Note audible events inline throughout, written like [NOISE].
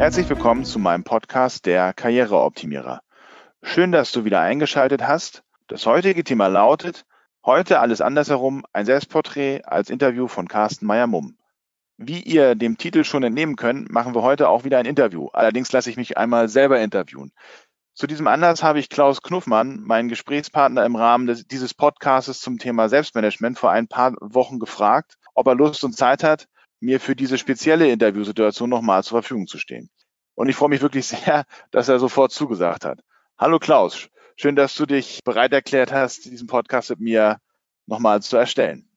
Herzlich willkommen zu meinem Podcast Der Karriereoptimierer. Schön, dass du wieder eingeschaltet hast. Das heutige Thema lautet Heute alles andersherum, ein Selbstporträt als Interview von Carsten Meyer-Mumm. Wie ihr dem Titel schon entnehmen könnt, machen wir heute auch wieder ein Interview. Allerdings lasse ich mich einmal selber interviewen. Zu diesem Anlass habe ich Klaus Knuffmann, meinen Gesprächspartner im Rahmen des, dieses Podcasts zum Thema Selbstmanagement, vor ein paar Wochen gefragt, ob er Lust und Zeit hat, mir für diese spezielle Interviewsituation nochmal zur Verfügung zu stehen. Und ich freue mich wirklich [LAUGHS] sehr, dass er sofort zugesagt hat. Hallo Klaus, schön, dass du dich bereit erklärt hast, diesen Podcast mit mir nochmal zu erstellen.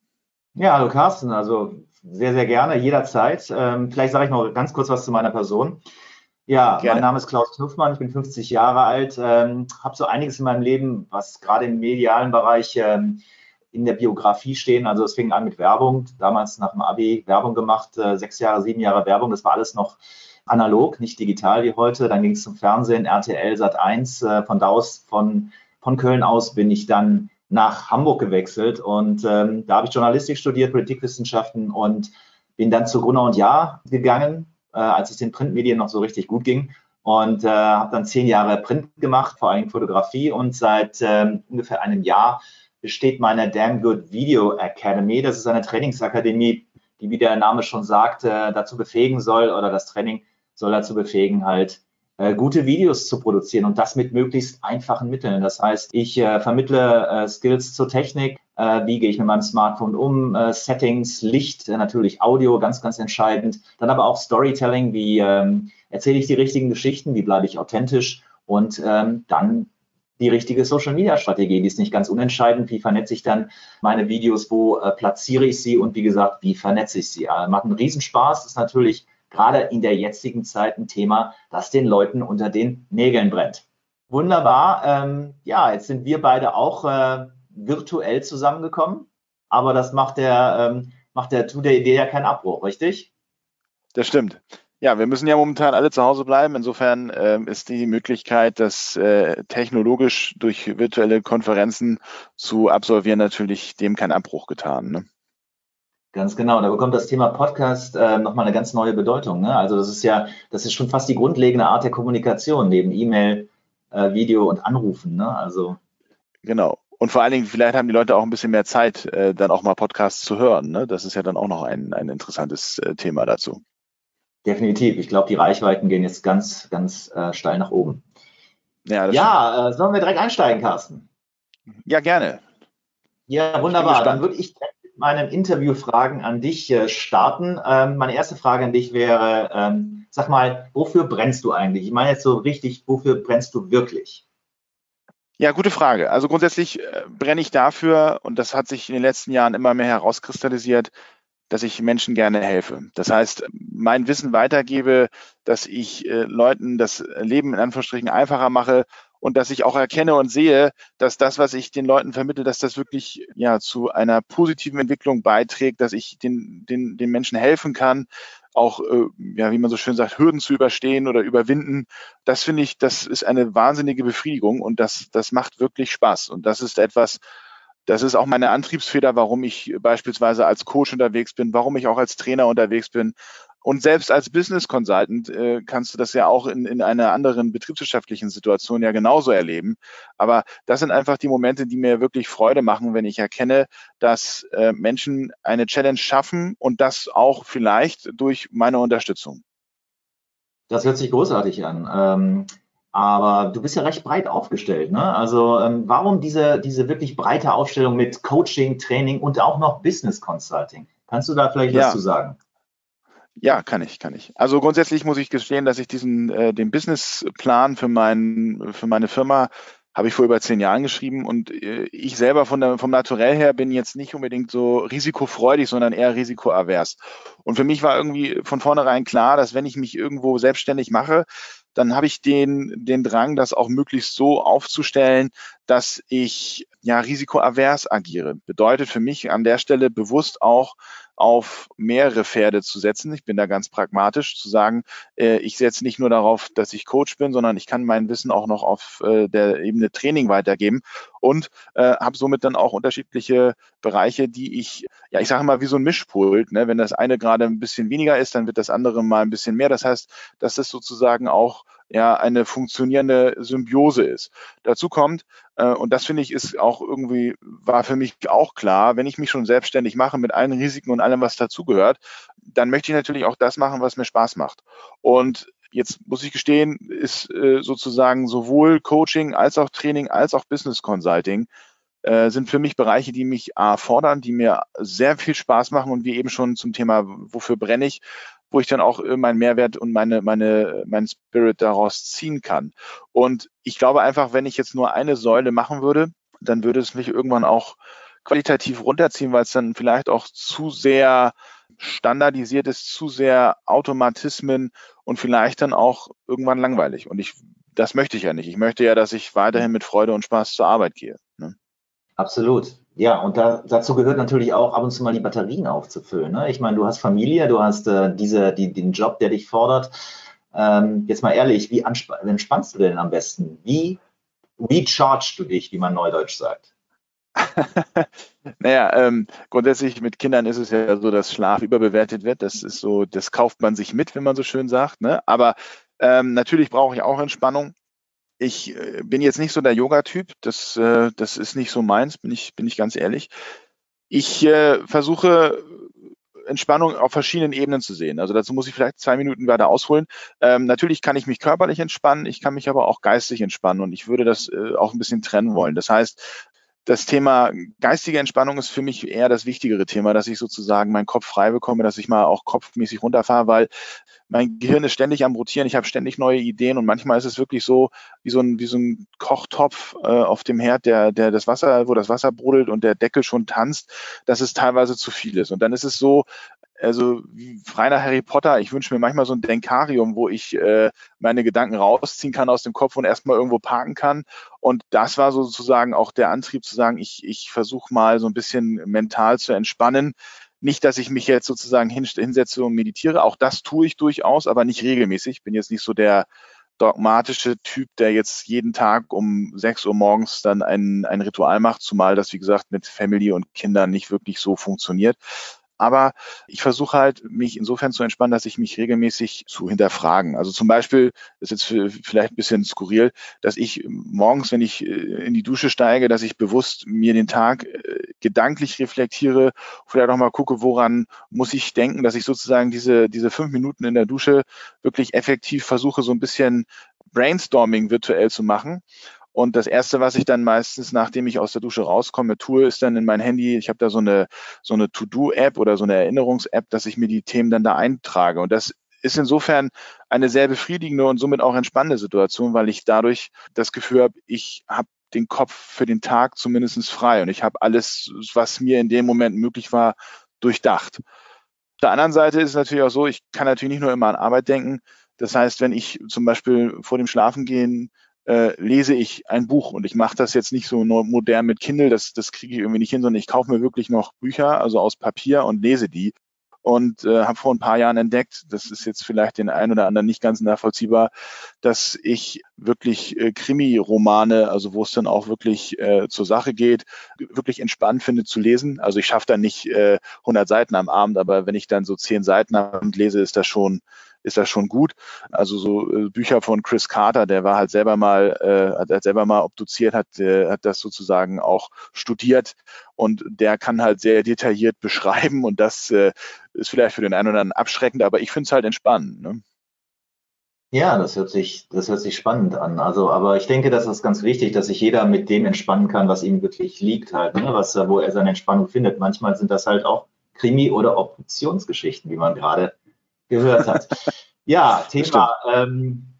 Ja, hallo Carsten, also sehr, sehr gerne, jederzeit. Ähm, vielleicht sage ich noch ganz kurz was zu meiner Person. Ja, gerne. mein Name ist Klaus Knuffmann, ich bin 50 Jahre alt, ähm, habe so einiges in meinem Leben, was gerade im medialen Bereich ähm, in der Biografie stehen. Also es fing an mit Werbung, damals nach dem Abi Werbung gemacht, äh, sechs Jahre, sieben Jahre Werbung, das war alles noch analog, nicht digital wie heute. Dann ging es zum Fernsehen, RTL, Sat 1. Äh, von da aus, von, von Köln aus bin ich dann nach Hamburg gewechselt und ähm, da habe ich Journalistik studiert, Politikwissenschaften und bin dann zu Gruner und Jahr gegangen, äh, als es den Printmedien noch so richtig gut ging und äh, habe dann zehn Jahre Print gemacht, vor allem Fotografie und seit äh, ungefähr einem Jahr besteht meine Damn Good Video Academy. Das ist eine Trainingsakademie, die, wie der Name schon sagt, äh, dazu befähigen soll oder das Training soll dazu befähigen, halt äh, gute Videos zu produzieren und das mit möglichst einfachen Mitteln. Das heißt, ich äh, vermittle Skills zur Technik, wie gehe ich mit meinem Smartphone um, Settings, Licht, natürlich Audio, ganz, ganz entscheidend. Dann aber auch Storytelling, wie ähm, erzähle ich die richtigen Geschichten, wie bleibe ich authentisch und ähm, dann die richtige Social-Media-Strategie. Die ist nicht ganz unentscheidend. Wie vernetze ich dann meine Videos? Wo äh, platziere ich sie? Und wie gesagt, wie vernetze ich sie? Äh, macht einen Riesenspaß. Ist natürlich gerade in der jetzigen Zeit ein Thema, das den Leuten unter den Nägeln brennt. Wunderbar. Ähm, ja, jetzt sind wir beide auch äh, virtuell zusammengekommen, aber das macht der, ähm, macht der, tut der Idee ja keinen Abbruch, richtig? Das stimmt. Ja, wir müssen ja momentan alle zu Hause bleiben. Insofern äh, ist die Möglichkeit, das äh, technologisch durch virtuelle Konferenzen zu absolvieren, natürlich dem kein Abbruch getan. Ne? Ganz genau, da bekommt das Thema Podcast äh, nochmal eine ganz neue Bedeutung. Ne? Also das ist ja, das ist schon fast die grundlegende Art der Kommunikation neben E-Mail, äh, Video und Anrufen. Ne? Also genau. Und vor allen Dingen, vielleicht haben die Leute auch ein bisschen mehr Zeit, äh, dann auch mal Podcasts zu hören. Ne? Das ist ja dann auch noch ein, ein interessantes äh, Thema dazu. Definitiv. Ich glaube, die Reichweiten gehen jetzt ganz, ganz äh, steil nach oben. Ja, ja äh, sollen wir direkt einsteigen, Carsten? Ja, gerne. Ja, wunderbar. Dann würde ich meinen Interviewfragen an dich äh, starten. Ähm, meine erste Frage an dich wäre, ähm, sag mal, wofür brennst du eigentlich? Ich meine jetzt so richtig, wofür brennst du wirklich? Ja, gute Frage. Also grundsätzlich äh, brenne ich dafür, und das hat sich in den letzten Jahren immer mehr herauskristallisiert, dass ich Menschen gerne helfe. Das heißt, mein Wissen weitergebe, dass ich äh, Leuten das Leben in Anführungsstrichen einfacher mache und dass ich auch erkenne und sehe, dass das, was ich den Leuten vermittle, dass das wirklich ja zu einer positiven Entwicklung beiträgt, dass ich den, den, den Menschen helfen kann, auch, äh, ja, wie man so schön sagt, Hürden zu überstehen oder überwinden. Das finde ich, das ist eine wahnsinnige Befriedigung und das, das macht wirklich Spaß. Und das ist etwas, das ist auch meine Antriebsfeder, warum ich beispielsweise als Coach unterwegs bin, warum ich auch als Trainer unterwegs bin, und selbst als Business Consultant äh, kannst du das ja auch in, in einer anderen betriebswirtschaftlichen Situation ja genauso erleben. Aber das sind einfach die Momente, die mir wirklich Freude machen, wenn ich erkenne, dass äh, Menschen eine Challenge schaffen und das auch vielleicht durch meine Unterstützung. Das hört sich großartig an. Ähm, aber du bist ja recht breit aufgestellt. Ne? Also ähm, warum diese, diese wirklich breite Aufstellung mit Coaching, Training und auch noch Business Consulting? Kannst du da vielleicht ja. was zu sagen? Ja, kann ich, kann ich. Also grundsätzlich muss ich gestehen, dass ich diesen äh, den Businessplan für mein für meine Firma habe ich vor über zehn Jahren geschrieben und äh, ich selber von der, vom Naturell her bin jetzt nicht unbedingt so risikofreudig, sondern eher risikoavers. Und für mich war irgendwie von vornherein klar, dass wenn ich mich irgendwo selbstständig mache, dann habe ich den, den Drang, das auch möglichst so aufzustellen, dass ich ja risikoavers agiere. Bedeutet für mich an der Stelle bewusst auch auf mehrere Pferde zu setzen. Ich bin da ganz pragmatisch, zu sagen, äh, ich setze nicht nur darauf, dass ich Coach bin, sondern ich kann mein Wissen auch noch auf äh, der Ebene Training weitergeben und äh, habe somit dann auch unterschiedliche Bereiche, die ich, ja, ich sage mal, wie so ein Mischpult. Ne? Wenn das eine gerade ein bisschen weniger ist, dann wird das andere mal ein bisschen mehr. Das heißt, dass es sozusagen auch ja eine funktionierende Symbiose ist. Dazu kommt, äh, und das finde ich ist auch irgendwie, war für mich auch klar, wenn ich mich schon selbstständig mache mit allen Risiken und allem, was dazugehört, dann möchte ich natürlich auch das machen, was mir Spaß macht. Und jetzt muss ich gestehen, ist äh, sozusagen sowohl Coaching als auch Training als auch Business Consulting äh, sind für mich Bereiche, die mich A, fordern, die mir sehr viel Spaß machen und wie eben schon zum Thema, wofür brenne ich, wo ich dann auch äh, meinen Mehrwert und meine, meine, meinen Spirit daraus ziehen kann. Und ich glaube einfach, wenn ich jetzt nur eine Säule machen würde, dann würde es mich irgendwann auch qualitativ runterziehen, weil es dann vielleicht auch zu sehr standardisiert ist, zu sehr Automatismen und vielleicht dann auch irgendwann langweilig. Und ich, das möchte ich ja nicht. Ich möchte ja, dass ich weiterhin mit Freude und Spaß zur Arbeit gehe. Ne? Absolut. Ja, und da, dazu gehört natürlich auch ab und zu mal die Batterien aufzufüllen. Ne? Ich meine, du hast Familie, du hast äh, diese, die, den Job, der dich fordert. Ähm, jetzt mal ehrlich, wie entspannst du denn am besten? Wie rechargest du dich, wie man neudeutsch sagt? [LAUGHS] naja, ähm, grundsätzlich mit Kindern ist es ja so, dass Schlaf überbewertet wird. Das ist so, das kauft man sich mit, wenn man so schön sagt. Ne? Aber ähm, natürlich brauche ich auch Entspannung ich äh, bin jetzt nicht so der Yoga-Typ. Das, äh, das ist nicht so meins, bin ich, bin ich ganz ehrlich. Ich äh, versuche Entspannung auf verschiedenen Ebenen zu sehen. Also dazu muss ich vielleicht zwei Minuten weiter ausholen. Ähm, natürlich kann ich mich körperlich entspannen, ich kann mich aber auch geistig entspannen und ich würde das äh, auch ein bisschen trennen wollen. Das heißt, das Thema geistige Entspannung ist für mich eher das wichtigere Thema, dass ich sozusagen meinen Kopf frei bekomme, dass ich mal auch kopfmäßig runterfahre, weil mein Gehirn ist ständig am Rotieren, ich habe ständig neue Ideen und manchmal ist es wirklich so wie so ein, wie so ein Kochtopf äh, auf dem Herd, der, der das Wasser, wo das Wasser brodelt und der Deckel schon tanzt, dass es teilweise zu viel ist. Und dann ist es so, also frei nach Harry Potter, ich wünsche mir manchmal so ein Denkarium, wo ich äh, meine Gedanken rausziehen kann aus dem Kopf und erstmal irgendwo parken kann. Und das war sozusagen auch der Antrieb zu sagen, ich, ich versuche mal so ein bisschen mental zu entspannen. Nicht, dass ich mich jetzt sozusagen hinsetze und meditiere, auch das tue ich durchaus, aber nicht regelmäßig. Ich bin jetzt nicht so der dogmatische Typ, der jetzt jeden Tag um 6 Uhr morgens dann ein, ein Ritual macht, zumal das, wie gesagt, mit Family und Kindern nicht wirklich so funktioniert. Aber ich versuche halt, mich insofern zu entspannen, dass ich mich regelmäßig zu hinterfragen. Also zum Beispiel, das ist jetzt vielleicht ein bisschen skurril, dass ich morgens, wenn ich äh, in die Dusche steige, dass ich bewusst mir den Tag äh, gedanklich reflektiere, vielleicht auch mal gucke, woran muss ich denken, dass ich sozusagen diese, diese fünf Minuten in der Dusche wirklich effektiv versuche, so ein bisschen Brainstorming virtuell zu machen und das erste, was ich dann meistens, nachdem ich aus der Dusche rauskomme, tue, ist dann in mein Handy, ich habe da so eine, so eine To-Do-App oder so eine Erinnerungs-App, dass ich mir die Themen dann da eintrage. Und das ist insofern eine sehr befriedigende und somit auch entspannende Situation, weil ich dadurch das Gefühl habe, ich habe den Kopf für den Tag zumindest frei und ich habe alles, was mir in dem Moment möglich war, durchdacht. Auf der anderen Seite ist es natürlich auch so, ich kann natürlich nicht nur immer an Arbeit denken. Das heißt, wenn ich zum Beispiel vor dem Schlafengehen äh, lese ich ein Buch und ich mache das jetzt nicht so modern mit Kindle, das, das kriege ich irgendwie nicht hin, sondern ich kaufe mir wirklich noch Bücher, also aus Papier und lese die und äh, habe vor ein paar Jahren entdeckt, das ist jetzt vielleicht den einen oder anderen nicht ganz nachvollziehbar, dass ich wirklich äh, Krimi-Romane, also wo es dann auch wirklich äh, zur Sache geht, wirklich entspannt finde zu lesen. Also ich schaffe dann nicht äh, 100 Seiten am Abend, aber wenn ich dann so 10 Seiten am Abend lese, ist das schon ist das schon gut. Also so äh, Bücher von Chris Carter, der war halt selber mal, äh, hat, hat selber mal obduziert, hat, äh, hat das sozusagen auch studiert und der kann halt sehr detailliert beschreiben und das äh, ist vielleicht für den einen oder anderen abschreckend, aber ich finde es halt entspannend. Ne? Ja, das hört sich, das hört sich spannend an. Also, aber ich denke, das ist ganz wichtig, dass sich jeder mit dem entspannen kann, was ihm wirklich liegt halt, ne? was, wo er seine Entspannung findet. Manchmal sind das halt auch Krimi- oder Obduktionsgeschichten, wie man gerade gehört hat. ja, [LAUGHS] Thema. Ähm,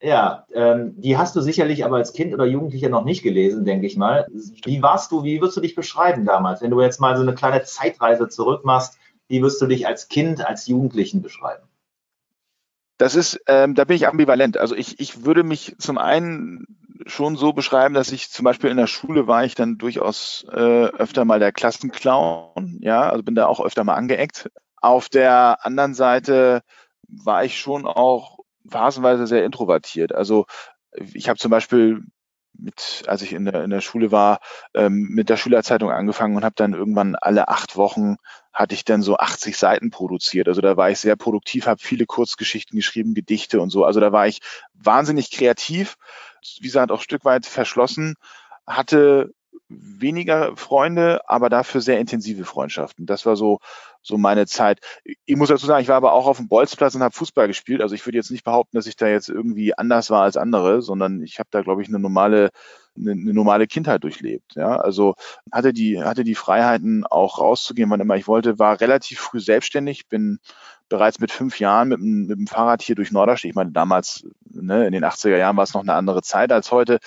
ja, ähm, die hast du sicherlich aber als Kind oder Jugendlicher noch nicht gelesen, denke ich mal. Wie warst du, wie würdest du dich beschreiben damals? Wenn du jetzt mal so eine kleine Zeitreise zurück machst, wie wirst du dich als Kind, als Jugendlichen beschreiben? Das ist, ähm, da bin ich ambivalent. Also ich, ich würde mich zum einen schon so beschreiben, dass ich zum Beispiel in der Schule war ich dann durchaus äh, öfter mal der Klassenclown, ja, also bin da auch öfter mal angeeckt. Auf der anderen Seite war ich schon auch phasenweise sehr introvertiert. Also ich habe zum Beispiel mit, als ich in der, in der Schule war, ähm, mit der Schülerzeitung angefangen und habe dann irgendwann alle acht Wochen hatte ich dann so 80 Seiten produziert. Also da war ich sehr produktiv, habe viele Kurzgeschichten geschrieben, Gedichte und so. Also da war ich wahnsinnig kreativ, wie gesagt, auch Stück weit verschlossen, hatte weniger Freunde, aber dafür sehr intensive Freundschaften. Das war so so meine Zeit. Ich muss dazu sagen, ich war aber auch auf dem Bolzplatz und habe Fußball gespielt. Also ich würde jetzt nicht behaupten, dass ich da jetzt irgendwie anders war als andere, sondern ich habe da, glaube ich, eine normale eine, eine normale Kindheit durchlebt. Ja, also hatte die hatte die Freiheiten auch rauszugehen, wann immer ich wollte. War relativ früh selbstständig. Bin bereits mit fünf Jahren mit, mit dem Fahrrad hier durch Norderstedt. Ich meine, damals ne, in den 80er Jahren war es noch eine andere Zeit als heute.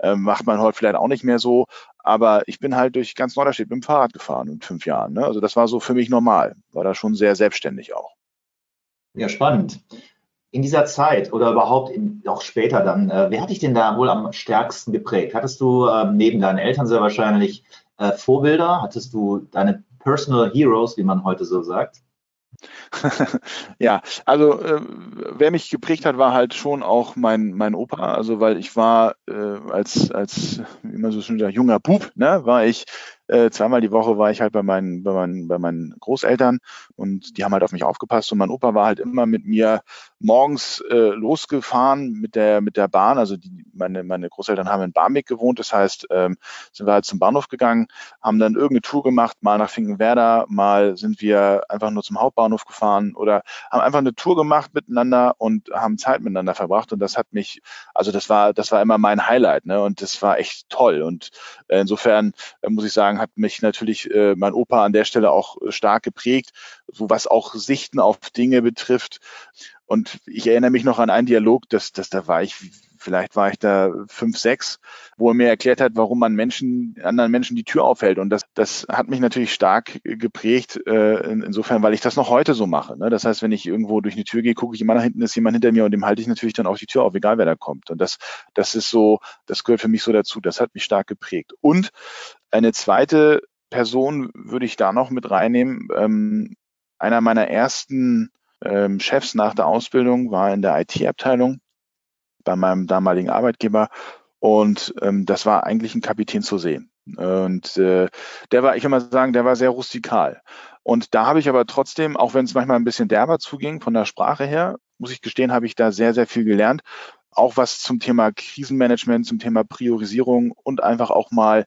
Ähm, macht man heute vielleicht auch nicht mehr so. Aber ich bin halt durch ganz Norderstedt mit dem Fahrrad gefahren in fünf Jahren. Ne? Also das war so für mich normal. War da schon sehr selbstständig auch. Ja, spannend. In dieser Zeit oder überhaupt in, auch später dann, äh, wer hat dich denn da wohl am stärksten geprägt? Hattest du äh, neben deinen Eltern sehr wahrscheinlich äh, Vorbilder? Hattest du deine Personal Heroes, wie man heute so sagt? [LAUGHS] ja, also äh, wer mich geprägt hat, war halt schon auch mein, mein Opa. Also weil ich war äh, als, als, wie man so schön sagt, junger Bub, ne, war ich äh, zweimal die Woche war ich halt bei meinen, bei meinen, bei meinen Großeltern und die haben halt auf mich aufgepasst und mein Opa war halt immer mit mir morgens äh, losgefahren mit der, mit der Bahn. Also die, meine, meine Großeltern haben in Barmbek gewohnt, das heißt, ähm, sind wir halt zum Bahnhof gegangen, haben dann irgendeine Tour gemacht, mal nach Finkenwerder, mal sind wir einfach nur zum Hauptbahnhof gefahren oder haben einfach eine Tour gemacht miteinander und haben Zeit miteinander verbracht und das hat mich, also das war, das war immer mein Highlight, ne? Und das war echt toll. Und äh, insofern äh, muss ich sagen, hat mich natürlich äh, mein Opa an der Stelle auch stark geprägt, so was auch Sichten auf Dinge betrifft. Und ich erinnere mich noch an einen Dialog, dass, dass da war ich, vielleicht war ich da fünf, sechs, wo er mir erklärt hat, warum man Menschen, anderen Menschen die Tür aufhält. Und das, das hat mich natürlich stark geprägt, äh, insofern, weil ich das noch heute so mache. Ne? Das heißt, wenn ich irgendwo durch eine Tür gehe, gucke ich immer nach hinten, ist jemand hinter mir und dem halte ich natürlich dann auch die Tür auf, egal wer da kommt. Und das, das ist so, das gehört für mich so dazu. Das hat mich stark geprägt. Und eine zweite Person würde ich da noch mit reinnehmen. Ähm, einer meiner ersten ähm, Chefs nach der Ausbildung war in der IT-Abteilung bei meinem damaligen Arbeitgeber und ähm, das war eigentlich ein Kapitän zu sehen. Und äh, der war, ich kann mal sagen, der war sehr rustikal. Und da habe ich aber trotzdem, auch wenn es manchmal ein bisschen derber zuging von der Sprache her, muss ich gestehen, habe ich da sehr, sehr viel gelernt. Auch was zum Thema Krisenmanagement, zum Thema Priorisierung und einfach auch mal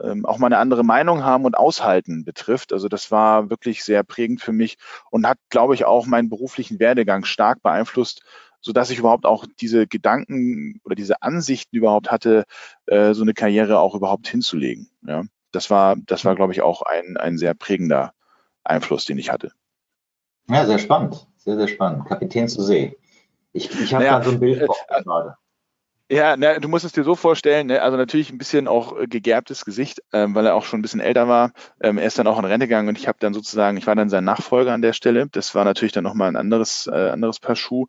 ähm, auch mal eine andere Meinung haben und aushalten betrifft. Also das war wirklich sehr prägend für mich und hat, glaube ich, auch meinen beruflichen Werdegang stark beeinflusst, so dass ich überhaupt auch diese Gedanken oder diese Ansichten überhaupt hatte, äh, so eine Karriere auch überhaupt hinzulegen. Ja, das war, das war, glaube ich, auch ein, ein sehr prägender Einfluss, den ich hatte. Ja, sehr spannend, sehr, sehr spannend. Kapitän zu See. Ich, ich habe naja, da so ein Bild äh, äh, gerade. Ja, na, du musst es dir so vorstellen, ne? also natürlich ein bisschen auch äh, gegerbtes Gesicht, ähm, weil er auch schon ein bisschen älter war. Ähm, er ist dann auch in Rente gegangen und ich habe dann sozusagen, ich war dann sein Nachfolger an der Stelle. Das war natürlich dann nochmal ein anderes, äh, anderes Paar Schuh.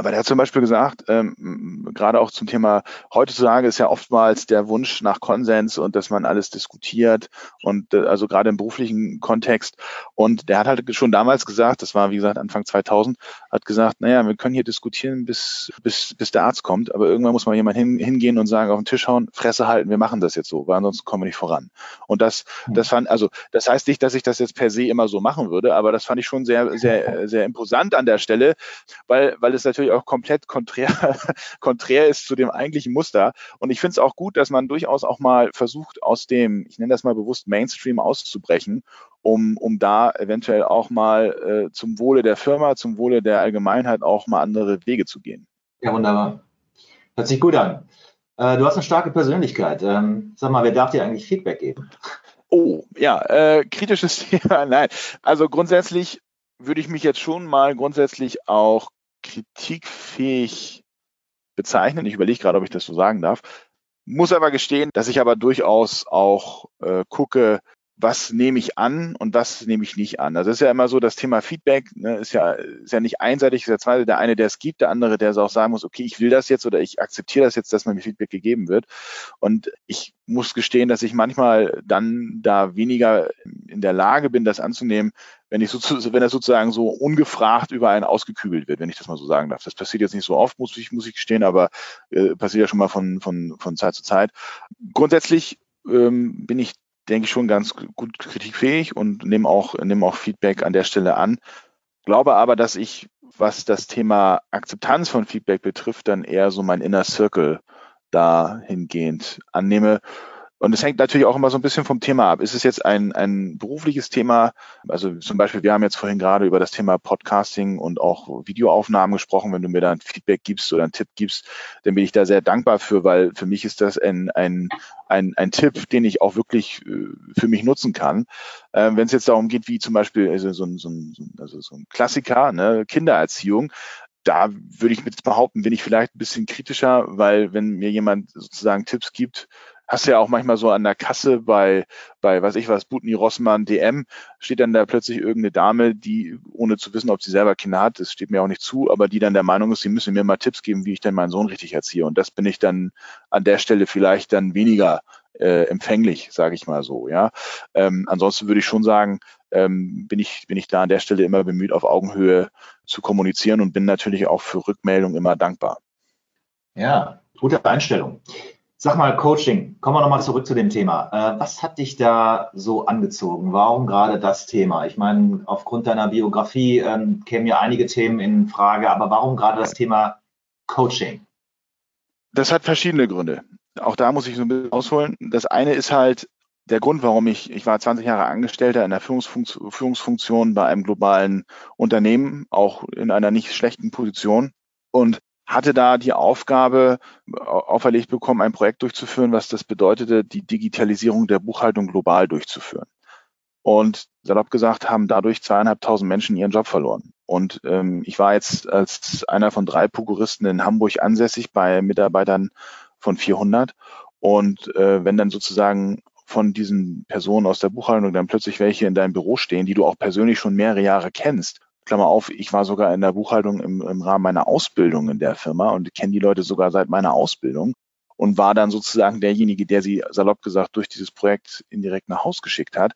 Aber der hat zum Beispiel gesagt, ähm, gerade auch zum Thema heutzutage ist ja oftmals der Wunsch nach Konsens und dass man alles diskutiert und äh, also gerade im beruflichen Kontext. Und der hat halt schon damals gesagt, das war wie gesagt Anfang 2000, hat gesagt, naja, wir können hier diskutieren, bis, bis, bis der Arzt kommt, aber irgendwann muss mal jemand hin, hingehen und sagen, auf den Tisch hauen, Fresse halten, wir machen das jetzt so, weil ansonsten kommen wir nicht voran. Und das, hm. das fand, also das heißt nicht, dass ich das jetzt per se immer so machen würde, aber das fand ich schon sehr, sehr, sehr imposant an der Stelle, weil, weil es natürlich auch komplett konträr, [LAUGHS] konträr ist zu dem eigentlichen Muster. Und ich finde es auch gut, dass man durchaus auch mal versucht, aus dem, ich nenne das mal bewusst Mainstream auszubrechen, um, um da eventuell auch mal äh, zum Wohle der Firma, zum Wohle der Allgemeinheit auch mal andere Wege zu gehen. Ja, wunderbar. Hört sich gut an. Äh, du hast eine starke Persönlichkeit. Ähm, sag mal, wer darf dir eigentlich Feedback geben? Oh, ja, äh, kritisches [LAUGHS] Thema. Nein, also grundsätzlich würde ich mich jetzt schon mal grundsätzlich auch kritikfähig bezeichnen. Ich überlege gerade, ob ich das so sagen darf. Muss aber gestehen, dass ich aber durchaus auch äh, gucke, was nehme ich an und was nehme ich nicht an. Also es ist ja immer so, das Thema Feedback ne, ist ja ist ja nicht einseitig, ist ja zweite, der eine, der es gibt, der andere, der es auch sagen muss, okay, ich will das jetzt oder ich akzeptiere das jetzt, dass mir Feedback gegeben wird. Und ich muss gestehen, dass ich manchmal dann da weniger in der Lage bin, das anzunehmen, wenn ich sozusagen, wenn das sozusagen so ungefragt über einen ausgekübelt wird, wenn ich das mal so sagen darf. Das passiert jetzt nicht so oft, muss ich, muss ich gestehen, aber äh, passiert ja schon mal von, von, von Zeit zu Zeit. Grundsätzlich ähm, bin ich denke ich, schon ganz gut kritikfähig und nehme auch, nehme auch Feedback an der Stelle an. Glaube aber, dass ich, was das Thema Akzeptanz von Feedback betrifft, dann eher so mein Inner Circle dahingehend annehme und es hängt natürlich auch immer so ein bisschen vom Thema ab. Ist es jetzt ein, ein berufliches Thema? Also zum Beispiel, wir haben jetzt vorhin gerade über das Thema Podcasting und auch Videoaufnahmen gesprochen. Wenn du mir da ein Feedback gibst oder einen Tipp gibst, dann bin ich da sehr dankbar für, weil für mich ist das ein, ein, ein, ein Tipp, den ich auch wirklich äh, für mich nutzen kann. Ähm, Wenn es jetzt darum geht, wie zum Beispiel also so, ein, so, ein, also so ein Klassiker, ne, Kindererziehung, da würde ich mit behaupten, bin ich vielleicht ein bisschen kritischer, weil wenn mir jemand sozusagen Tipps gibt, hast ja auch manchmal so an der Kasse bei, bei, weiß ich was, Butni Rossmann DM, steht dann da plötzlich irgendeine Dame, die, ohne zu wissen, ob sie selber Kinder hat, das steht mir auch nicht zu, aber die dann der Meinung ist, sie müssen mir mal Tipps geben, wie ich denn meinen Sohn richtig erziehe. Und das bin ich dann an der Stelle vielleicht dann weniger äh, empfänglich, sage ich mal so. Ja, ähm, ansonsten würde ich schon sagen, ähm, bin ich bin ich da an der Stelle immer bemüht, auf Augenhöhe zu kommunizieren und bin natürlich auch für Rückmeldung immer dankbar. Ja, gute Einstellung. Sag mal, Coaching, kommen wir nochmal zurück zu dem Thema. Äh, was hat dich da so angezogen? Warum gerade das Thema? Ich meine, aufgrund deiner Biografie ähm, kämen ja einige Themen in Frage, aber warum gerade das Thema Coaching? Das hat verschiedene Gründe. Auch da muss ich so ein bisschen ausholen. Das eine ist halt der Grund, warum ich, ich war 20 Jahre Angestellter in der Führungsfunktion, Führungsfunktion bei einem globalen Unternehmen, auch in einer nicht schlechten Position. Und hatte da die Aufgabe auferlegt bekommen, ein Projekt durchzuführen, was das bedeutete, die Digitalisierung der Buchhaltung global durchzuführen. Und salopp gesagt haben dadurch zweieinhalbtausend Menschen ihren Job verloren. Und ähm, ich war jetzt als einer von drei Prokuristen in Hamburg ansässig bei Mitarbeitern von 400. Und äh, wenn dann sozusagen von diesen Personen aus der Buchhaltung dann plötzlich welche in deinem Büro stehen, die du auch persönlich schon mehrere Jahre kennst Klammer auf, ich war sogar in der Buchhaltung im, im Rahmen meiner Ausbildung in der Firma und kenne die Leute sogar seit meiner Ausbildung und war dann sozusagen derjenige, der sie salopp gesagt durch dieses Projekt indirekt nach Haus geschickt hat.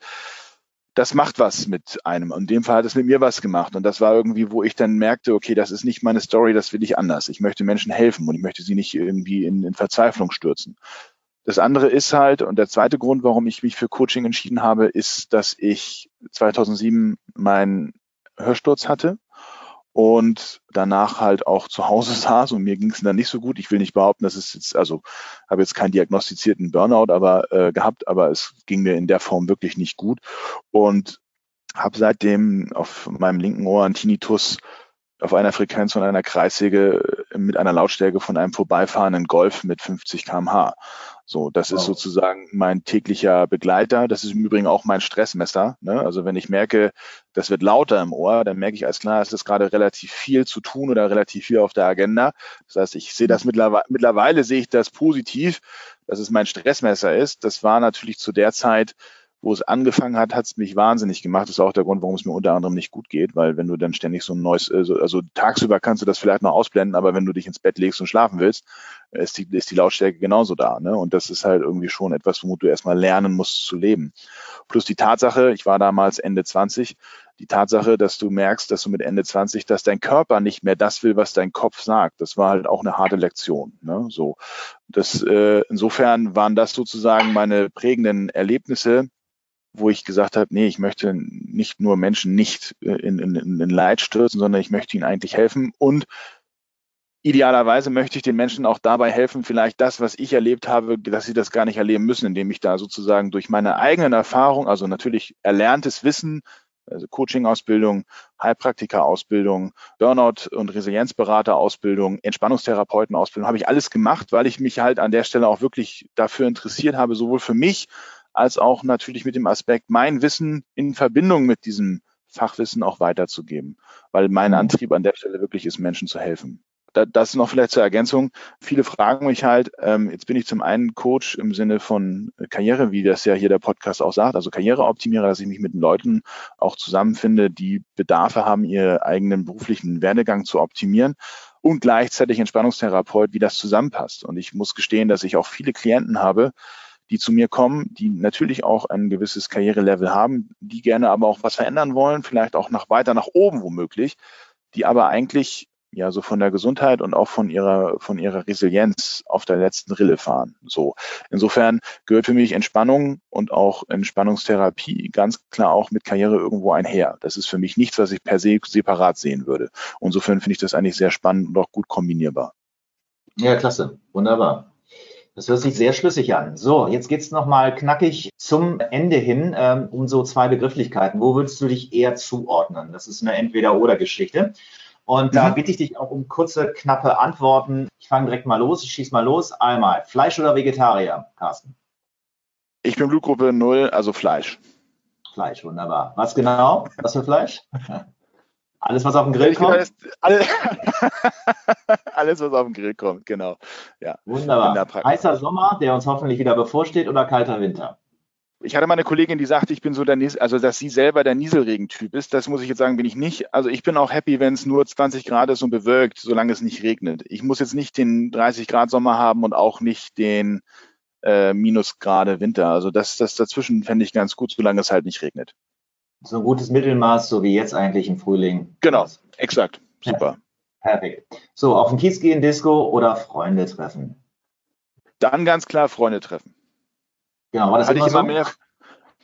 Das macht was mit einem. In dem Fall hat es mit mir was gemacht. Und das war irgendwie, wo ich dann merkte, okay, das ist nicht meine Story, das will ich anders. Ich möchte Menschen helfen und ich möchte sie nicht irgendwie in, in Verzweiflung stürzen. Das andere ist halt, und der zweite Grund, warum ich mich für Coaching entschieden habe, ist, dass ich 2007 mein Hörsturz hatte und danach halt auch zu Hause [LAUGHS] saß und mir ging es dann nicht so gut. Ich will nicht behaupten, dass es jetzt, also habe jetzt keinen diagnostizierten Burnout aber äh, gehabt, aber es ging mir in der Form wirklich nicht gut und habe seitdem auf meinem linken Ohr einen Tinnitus auf einer Frequenz von einer Kreissäge mit einer Lautstärke von einem vorbeifahrenden Golf mit 50 kmh. So, das wow. ist sozusagen mein täglicher Begleiter. Das ist im Übrigen auch mein Stressmesser. Ne? Also wenn ich merke, das wird lauter im Ohr, dann merke ich als klar, es ist gerade relativ viel zu tun oder relativ viel auf der Agenda. Das heißt, ich sehe das mittlerweile, mittlerweile sehe ich das positiv, dass es mein Stressmesser ist. Das war natürlich zu der Zeit, wo es angefangen hat, hat es mich wahnsinnig gemacht. Das ist auch der Grund, warum es mir unter anderem nicht gut geht, weil wenn du dann ständig so ein neues, also, also tagsüber kannst du das vielleicht noch ausblenden, aber wenn du dich ins Bett legst und schlafen willst, ist die, ist die Lautstärke genauso da. Ne? Und das ist halt irgendwie schon etwas, womit du erstmal lernen musst zu leben. Plus die Tatsache, ich war damals Ende 20, die Tatsache, dass du merkst, dass du mit Ende 20, dass dein Körper nicht mehr das will, was dein Kopf sagt. Das war halt auch eine harte Lektion. Ne? So, das, äh, insofern waren das sozusagen meine prägenden Erlebnisse, wo ich gesagt habe, nee, ich möchte nicht nur Menschen nicht äh, in, in, in Leid stürzen, sondern ich möchte ihnen eigentlich helfen. Und idealerweise möchte ich den Menschen auch dabei helfen, vielleicht das, was ich erlebt habe, dass sie das gar nicht erleben müssen, indem ich da sozusagen durch meine eigenen Erfahrungen, also natürlich erlerntes Wissen, also Coaching-Ausbildung, Heilpraktiker-Ausbildung, Burnout- und Resilienzberater-Ausbildung, Entspannungstherapeuten-Ausbildung, habe ich alles gemacht, weil ich mich halt an der Stelle auch wirklich dafür interessiert habe, sowohl für mich als auch natürlich mit dem Aspekt, mein Wissen in Verbindung mit diesem Fachwissen auch weiterzugeben, weil mein mhm. Antrieb an der Stelle wirklich ist, Menschen zu helfen. das noch vielleicht zur Ergänzung. Viele fragen mich halt, ähm, jetzt bin ich zum einen Coach im Sinne von Karriere, wie das ja hier der Podcast auch sagt, also Karriereoptimierer, dass ich mich mit den Leuten auch zusammenfinde, die Bedarfe haben, ihren eigenen beruflichen Werdegang zu optimieren und gleichzeitig Entspannungstherapeut, wie das zusammenpasst. Und ich muss gestehen, dass ich auch viele Klienten habe, die zu mir kommen, die natürlich auch ein gewisses Karrierelevel haben, die gerne aber auch was verändern wollen, vielleicht auch nach weiter nach oben womöglich, die aber eigentlich ja so von der Gesundheit und auch von ihrer von ihrer Resilienz auf der letzten Rille fahren. So insofern gehört für mich Entspannung und auch Entspannungstherapie ganz klar auch mit Karriere irgendwo einher. Das ist für mich nichts, was ich per se separat sehen würde. insofern finde ich das eigentlich sehr spannend und auch gut kombinierbar. Ja, klasse, wunderbar. Das hört sich sehr schlüssig an. So, jetzt geht's nochmal knackig zum Ende hin ähm, um so zwei Begrifflichkeiten. Wo würdest du dich eher zuordnen? Das ist eine Entweder-Oder-Geschichte. Und mhm. da bitte ich dich auch um kurze, knappe Antworten. Ich fange direkt mal los, ich schieße mal los. Einmal, Fleisch oder Vegetarier, Carsten? Ich bin Blutgruppe 0, also Fleisch. Fleisch, wunderbar. Was genau? Was für Fleisch? [LAUGHS] Alles, was auf den Grill kommt? Alles, [LAUGHS] alles, was auf den Grill kommt, genau. Ja, Wunderbar. Heißer Sommer, der uns hoffentlich wieder bevorsteht, oder kalter Winter? Ich hatte mal eine Kollegin, die sagte, ich bin so der, Nies also dass sie selber der Nieselregentyp ist. Das muss ich jetzt sagen, bin ich nicht. Also ich bin auch happy, wenn es nur 20 Grad ist und bewölkt, solange es nicht regnet. Ich muss jetzt nicht den 30 Grad Sommer haben und auch nicht den äh, Minusgrade Winter. Also das, das dazwischen fände ich ganz gut, solange es halt nicht regnet. So ein gutes Mittelmaß, so wie jetzt eigentlich im Frühling. Genau, exakt. Super. Perfekt. So, auf den Kiez gehen, Disco oder Freunde treffen? Dann ganz klar Freunde treffen. Genau, war das halte immer, ich immer so? mehr,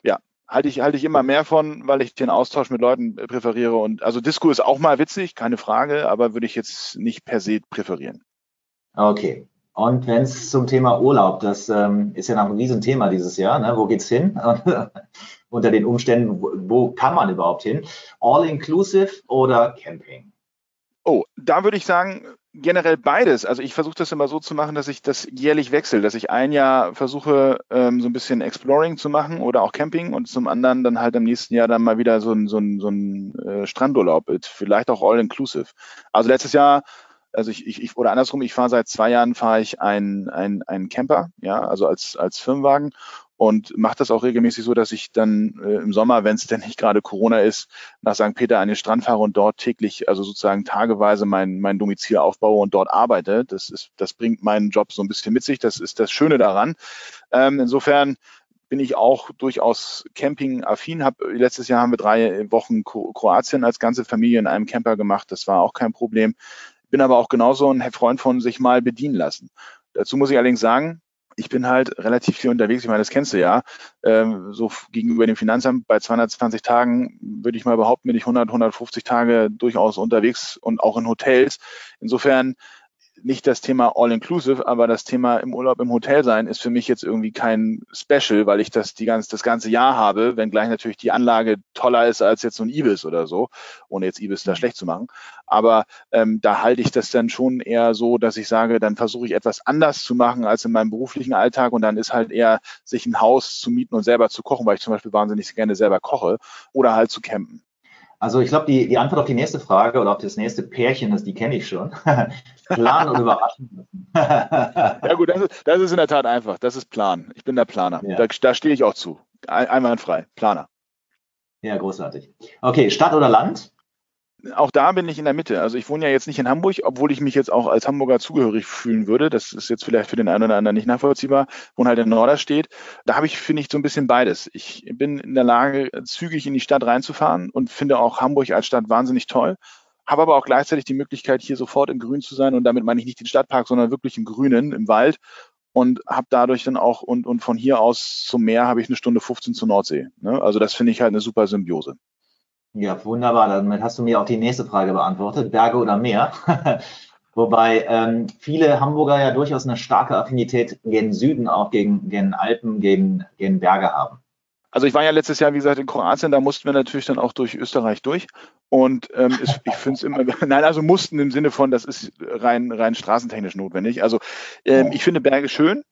ja, halte ich, halte ich immer mehr von, weil ich den Austausch mit Leuten präferiere. Und also Disco ist auch mal witzig, keine Frage, aber würde ich jetzt nicht per se präferieren. Okay. Und wenn es zum Thema Urlaub, das ähm, ist ja noch ein Riesenthema dieses Jahr, ne? wo geht's hin? [LAUGHS] unter den Umständen, wo, wo kann man überhaupt hin? All-inclusive oder Camping? Oh, da würde ich sagen, generell beides. Also ich versuche das immer so zu machen, dass ich das jährlich wechsle, dass ich ein Jahr versuche, ähm, so ein bisschen Exploring zu machen oder auch Camping und zum anderen dann halt im nächsten Jahr dann mal wieder so ein, so ein, so ein äh, Strandurlaub, vielleicht auch all-inclusive. Also letztes Jahr also ich, ich, ich oder andersrum, ich fahre seit zwei Jahren fahre ich ein, ein, ein Camper, ja, also als, als Firmenwagen und mache das auch regelmäßig so, dass ich dann äh, im Sommer, wenn es denn nicht gerade Corona ist, nach St. Peter an den Strand fahre und dort täglich, also sozusagen tageweise mein, mein Domizil aufbaue und dort arbeite. Das ist, das bringt meinen Job so ein bisschen mit sich. Das ist das Schöne daran. Ähm, insofern bin ich auch durchaus Camping-affin. Hab, letztes Jahr haben wir drei Wochen Kroatien als ganze Familie in einem Camper gemacht. Das war auch kein Problem. Bin aber auch genauso ein Freund von sich mal bedienen lassen. Dazu muss ich allerdings sagen, ich bin halt relativ viel unterwegs. Ich meine, das kennst du ja. Ähm, so gegenüber dem Finanzamt bei 220 Tagen würde ich mal behaupten, bin ich 100, 150 Tage durchaus unterwegs und auch in Hotels. Insofern nicht das Thema All-Inclusive, aber das Thema im Urlaub im Hotel sein ist für mich jetzt irgendwie kein Special, weil ich das die ganz, das ganze Jahr habe, wenngleich natürlich die Anlage toller ist als jetzt so ein Ibis oder so, ohne jetzt Ibis da schlecht zu machen. Aber ähm, da halte ich das dann schon eher so, dass ich sage, dann versuche ich etwas anders zu machen als in meinem beruflichen Alltag und dann ist halt eher, sich ein Haus zu mieten und selber zu kochen, weil ich zum Beispiel wahnsinnig gerne selber koche oder halt zu campen. Also ich glaube, die, die Antwort auf die nächste Frage oder auf das nächste Pärchen, das die kenne ich schon. [LAUGHS] Plan und überraschen. [LAUGHS] ja gut, das ist, das ist in der Tat einfach. Das ist Plan. Ich bin der Planer. Ja. Da, da stehe ich auch zu. Einwandfrei. Planer. Ja, großartig. Okay, Stadt oder Land? Auch da bin ich in der Mitte. Also ich wohne ja jetzt nicht in Hamburg, obwohl ich mich jetzt auch als Hamburger zugehörig fühlen würde. Das ist jetzt vielleicht für den einen oder anderen nicht nachvollziehbar. Wohne halt in Norderstedt. Da habe ich, finde ich, so ein bisschen beides. Ich bin in der Lage, zügig in die Stadt reinzufahren und finde auch Hamburg als Stadt wahnsinnig toll. Habe aber auch gleichzeitig die Möglichkeit, hier sofort im Grün zu sein. Und damit meine ich nicht den Stadtpark, sondern wirklich im Grünen, im Wald. Und habe dadurch dann auch, und, und von hier aus zum Meer habe ich eine Stunde 15 zur Nordsee. Ne? Also das finde ich halt eine super Symbiose. Ja, wunderbar. Damit hast du mir auch die nächste Frage beantwortet. Berge oder Meer? [LAUGHS] Wobei ähm, viele Hamburger ja durchaus eine starke Affinität gegen Süden, auch gegen, gegen Alpen, gegen, gegen Berge haben. Also ich war ja letztes Jahr, wie gesagt, in Kroatien, da mussten wir natürlich dann auch durch Österreich durch. Und ähm, ist, ich finde es immer, nein, also mussten im Sinne von, das ist rein, rein straßentechnisch notwendig. Also ähm, ich finde Berge schön,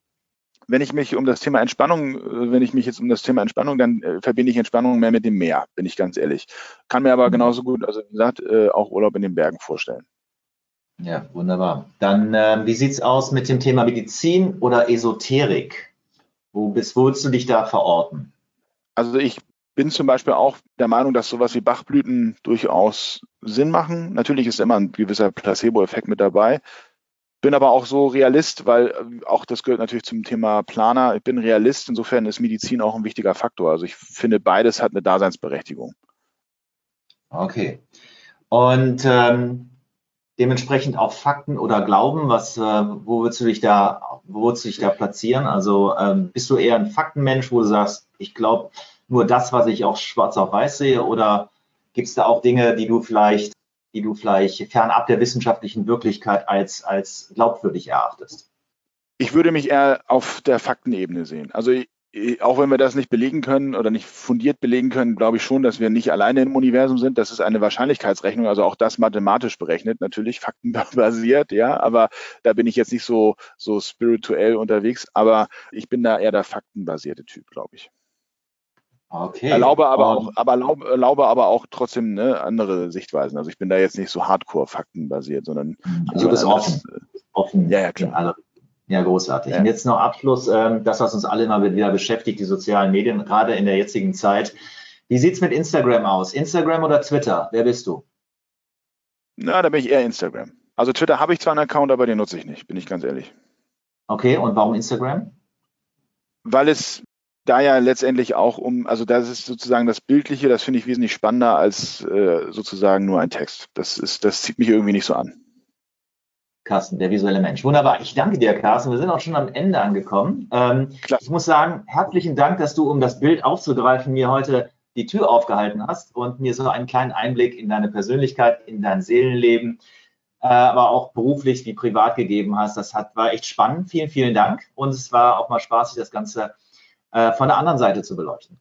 wenn ich mich um das Thema Entspannung, äh, wenn ich mich jetzt um das Thema Entspannung, dann äh, verbinde ich Entspannung mehr mit dem Meer, bin ich ganz ehrlich. Kann mir aber mhm. genauso gut, also wie gesagt, äh, auch Urlaub in den Bergen vorstellen. Ja, wunderbar. Dann, äh, wie sieht's aus mit dem Thema Medizin oder Esoterik? Wo bist, wo willst du dich da verorten? Also ich bin zum Beispiel auch der Meinung, dass sowas wie Bachblüten durchaus Sinn machen. Natürlich ist immer ein gewisser Placebo-Effekt mit dabei. Bin aber auch so Realist, weil äh, auch das gehört natürlich zum Thema Planer. Ich bin Realist, insofern ist Medizin auch ein wichtiger Faktor. Also ich finde, beides hat eine Daseinsberechtigung. Okay. Und ähm, dementsprechend auch Fakten oder Glauben, was, äh, wo würdest du dich da, wo würdest du dich da platzieren? Also ähm, bist du eher ein Faktenmensch, wo du sagst, ich glaube nur das, was ich auch schwarz auf weiß sehe, oder gibt es da auch Dinge, die du vielleicht die du vielleicht fernab der wissenschaftlichen Wirklichkeit als, als glaubwürdig erachtest? Ich würde mich eher auf der Faktenebene sehen. Also auch wenn wir das nicht belegen können oder nicht fundiert belegen können, glaube ich schon, dass wir nicht alleine im Universum sind. Das ist eine Wahrscheinlichkeitsrechnung, also auch das mathematisch berechnet, natürlich faktenbasiert, ja, aber da bin ich jetzt nicht so, so spirituell unterwegs, aber ich bin da eher der faktenbasierte Typ, glaube ich. Okay. Erlaube aber um, auch, aber erlaube, erlaube aber auch trotzdem ne, andere Sichtweisen. Also ich bin da jetzt nicht so hardcore faktenbasiert, sondern also du bist offen. offen. Ja, ja, klar. Ja, großartig. Ja. Und jetzt noch Abschluss, ähm, das, was uns alle immer wieder beschäftigt, die sozialen Medien, gerade in der jetzigen Zeit. Wie sieht's mit Instagram aus? Instagram oder Twitter? Wer bist du? Na, da bin ich eher Instagram. Also Twitter habe ich zwar einen Account, aber den nutze ich nicht, bin ich ganz ehrlich. Okay, und warum Instagram? Weil es da ja letztendlich auch um, also das ist sozusagen das Bildliche, das finde ich wesentlich spannender als äh, sozusagen nur ein Text. Das ist, das zieht mich irgendwie nicht so an. Carsten, der visuelle Mensch. Wunderbar. Ich danke dir, Carsten. Wir sind auch schon am Ende angekommen. Ähm, ich muss sagen, herzlichen Dank, dass du, um das Bild aufzugreifen, mir heute die Tür aufgehalten hast und mir so einen kleinen Einblick in deine Persönlichkeit, in dein Seelenleben, äh, aber auch beruflich wie privat gegeben hast. Das hat, war echt spannend. Vielen, vielen Dank. Und es war auch mal spaßig, das Ganze äh, von der anderen Seite zu beleuchten.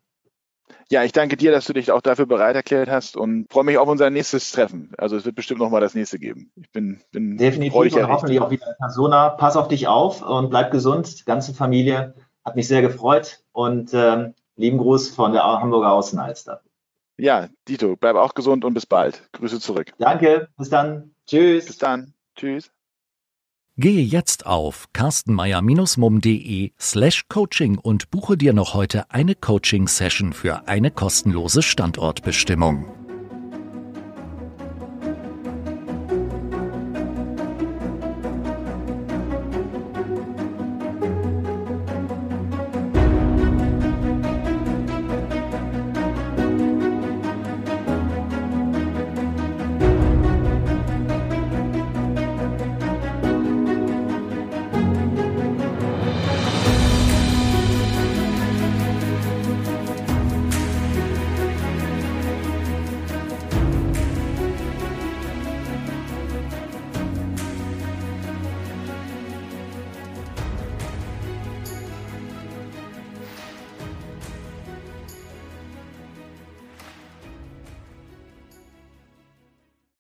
Ja, ich danke dir, dass du dich auch dafür bereit erklärt hast und freue mich auf unser nächstes Treffen. Also es wird bestimmt noch mal das nächste geben. Ich bin, bin definitiv und hoffentlich auch wieder in Persona. Pass auf dich auf und bleib gesund. Die ganze Familie hat mich sehr gefreut und ähm, lieben Gruß von der Hamburger Außenalster. Ja, Dito, bleib auch gesund und bis bald. Grüße zurück. Danke, bis dann. Tschüss. Bis dann. Tschüss. Gehe jetzt auf carstenmeier-mum.de slash coaching und buche dir noch heute eine Coaching-Session für eine kostenlose Standortbestimmung.